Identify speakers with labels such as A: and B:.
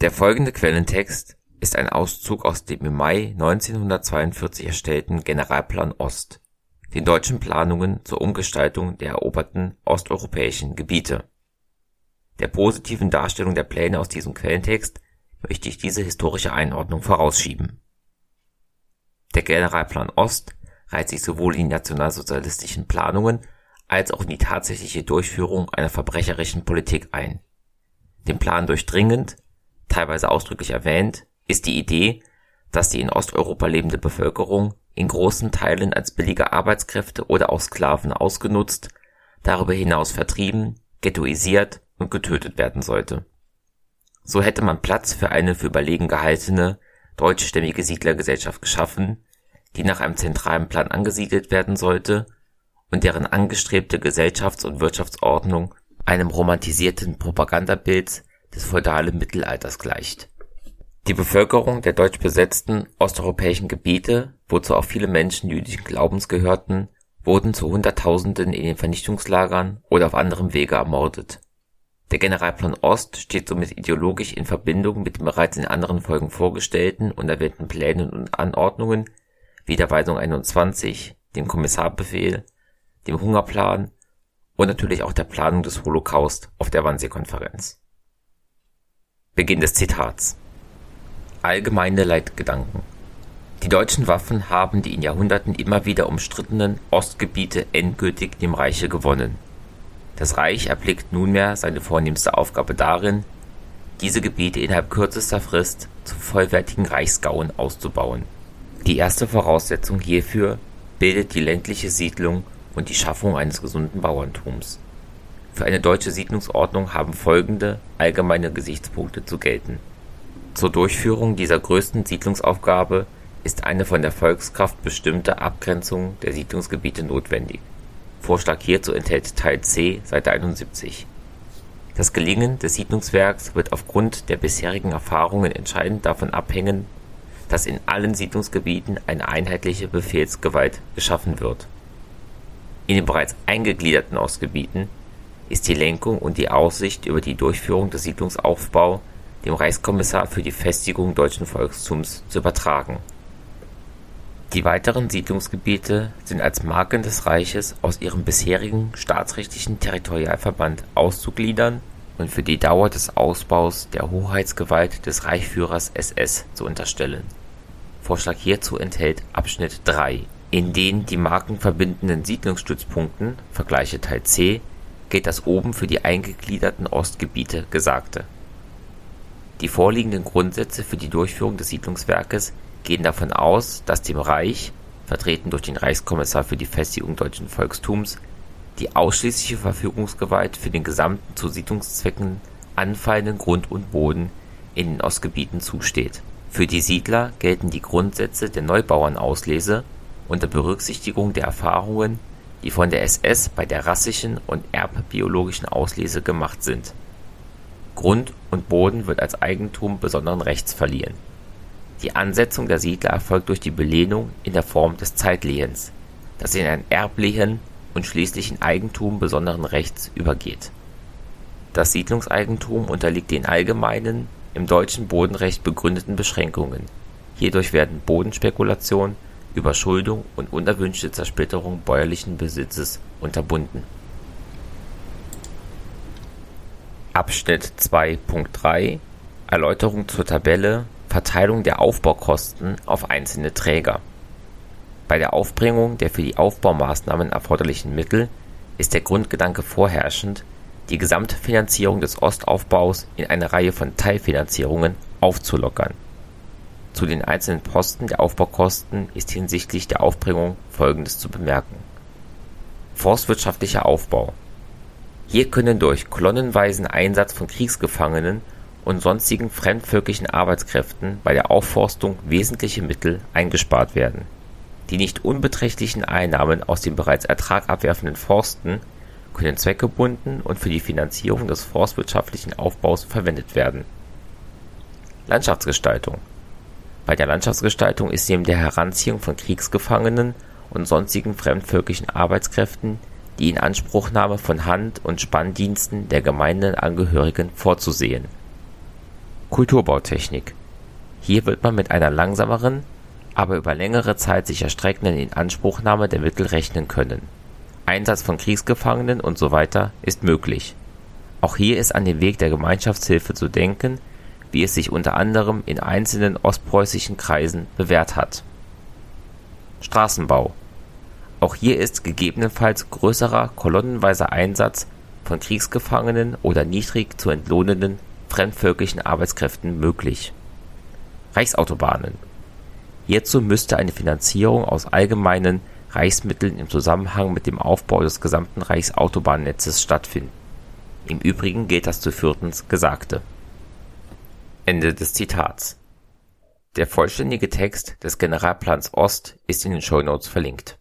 A: Der folgende Quellentext ist ein Auszug aus dem im Mai 1942 erstellten Generalplan Ost, den deutschen Planungen zur Umgestaltung der eroberten osteuropäischen Gebiete. Der positiven Darstellung der Pläne aus diesem Quellentext möchte ich diese historische Einordnung vorausschieben. Der Generalplan Ost reiht sich sowohl in die nationalsozialistischen Planungen als auch in die tatsächliche Durchführung einer verbrecherischen Politik ein. Den Plan durchdringend, teilweise ausdrücklich erwähnt, ist die Idee, dass die in Osteuropa lebende Bevölkerung in großen Teilen als billige Arbeitskräfte oder auch Sklaven ausgenutzt, darüber hinaus vertrieben, ghettoisiert und getötet werden sollte. So hätte man Platz für eine für überlegen gehaltene deutschstämmige Siedlergesellschaft geschaffen, die nach einem zentralen Plan angesiedelt werden sollte und deren angestrebte Gesellschafts- und Wirtschaftsordnung einem romantisierten Propagandabild des feudalen Mittelalters gleicht. Die Bevölkerung der deutsch besetzten osteuropäischen Gebiete, wozu auch viele Menschen jüdischen Glaubens gehörten, wurden zu Hunderttausenden in den Vernichtungslagern oder auf anderem Wege ermordet. Der Generalplan Ost steht somit ideologisch in Verbindung mit den bereits in anderen Folgen vorgestellten und erwähnten Plänen und Anordnungen wie der Weisung 21, dem Kommissarbefehl, dem Hungerplan und natürlich auch der Planung des Holocaust auf der Wannsee-Konferenz. Beginn des Zitats Allgemeine Leitgedanken Die deutschen Waffen haben die in Jahrhunderten immer wieder umstrittenen Ostgebiete endgültig dem Reiche gewonnen das Reich erblickt nunmehr seine vornehmste Aufgabe darin, diese Gebiete innerhalb kürzester Frist zu vollwertigen Reichsgauen auszubauen. Die erste Voraussetzung hierfür bildet die ländliche Siedlung und die Schaffung eines gesunden Bauerntums. Für eine deutsche Siedlungsordnung haben folgende allgemeine Gesichtspunkte zu gelten. Zur Durchführung dieser größten Siedlungsaufgabe ist eine von der Volkskraft bestimmte Abgrenzung der Siedlungsgebiete notwendig Vorschlag hierzu enthält Teil C, Seite 71. Das Gelingen des Siedlungswerks wird aufgrund der bisherigen Erfahrungen entscheidend davon abhängen, dass in allen Siedlungsgebieten eine einheitliche Befehlsgewalt geschaffen wird. In den bereits eingegliederten Ostgebieten ist die Lenkung und die Aussicht über die Durchführung des Siedlungsaufbau dem Reichskommissar für die Festigung deutschen Volkstums zu übertragen die weiteren Siedlungsgebiete sind als Marken des Reiches aus ihrem bisherigen staatsrechtlichen Territorialverband auszugliedern und für die Dauer des Ausbaus der Hoheitsgewalt des Reichsführers SS zu unterstellen. Vorschlag hierzu enthält Abschnitt 3. In den die Marken verbindenden Siedlungsstützpunkten (vergleiche Teil C) gilt das oben für die eingegliederten Ostgebiete Gesagte. Die vorliegenden Grundsätze für die Durchführung des Siedlungswerkes gehen davon aus, dass dem Reich, vertreten durch den Reichskommissar für die Festigung deutschen Volkstums, die ausschließliche Verfügungsgewalt für den gesamten zu Siedlungszwecken anfallenden Grund und Boden in den Ostgebieten zusteht. Für die Siedler gelten die Grundsätze der Neubauernauslese unter Berücksichtigung der Erfahrungen, die von der SS bei der rassischen und erbbiologischen Auslese gemacht sind. Grund und Boden wird als Eigentum besonderen Rechts verliehen die Ansetzung der Siedler erfolgt durch die Belehnung in der Form des Zeitlehens, das in ein Erblehen und schließlich in Eigentum besonderen Rechts übergeht. Das Siedlungseigentum unterliegt den allgemeinen, im deutschen Bodenrecht begründeten Beschränkungen. Hierdurch werden Bodenspekulation, Überschuldung und unerwünschte Zersplitterung bäuerlichen Besitzes unterbunden. Abschnitt 2.3 Erläuterung zur Tabelle Verteilung der Aufbaukosten auf einzelne Träger. Bei der Aufbringung der für die Aufbaumaßnahmen erforderlichen Mittel ist der Grundgedanke vorherrschend, die Gesamtfinanzierung des Ostaufbaus in eine Reihe von Teilfinanzierungen aufzulockern. Zu den einzelnen Posten der Aufbaukosten ist hinsichtlich der Aufbringung Folgendes zu bemerken: Forstwirtschaftlicher Aufbau Hier können durch kolonnenweisen Einsatz von Kriegsgefangenen und sonstigen fremdvölkischen Arbeitskräften bei der Aufforstung wesentliche Mittel eingespart werden. Die nicht unbeträchtlichen Einnahmen aus den bereits ertragabwerfenden Forsten können zweckgebunden und für die Finanzierung des forstwirtschaftlichen Aufbaus verwendet werden. Landschaftsgestaltung Bei der Landschaftsgestaltung ist neben der Heranziehung von Kriegsgefangenen und sonstigen fremdvölkischen Arbeitskräften die Inanspruchnahme von Hand- und Spanndiensten der Gemeindeangehörigen vorzusehen Kulturbautechnik. Hier wird man mit einer langsameren, aber über längere Zeit sich erstreckenden Inanspruchnahme der Mittel rechnen können. Einsatz von Kriegsgefangenen usw. ist möglich. Auch hier ist an den Weg der Gemeinschaftshilfe zu denken, wie es sich unter anderem in einzelnen ostpreußischen Kreisen bewährt hat. Straßenbau. Auch hier ist gegebenenfalls größerer kolonnenweiser Einsatz von Kriegsgefangenen oder niedrig zu entlohnenden fremdvölkischen Arbeitskräften möglich. Reichsautobahnen. Hierzu müsste eine Finanzierung aus allgemeinen Reichsmitteln im Zusammenhang mit dem Aufbau des gesamten Reichsautobahnnetzes stattfinden. Im Übrigen gilt das zu Viertens Gesagte. Ende des Zitats. Der vollständige Text des Generalplans Ost ist in den Shownotes verlinkt.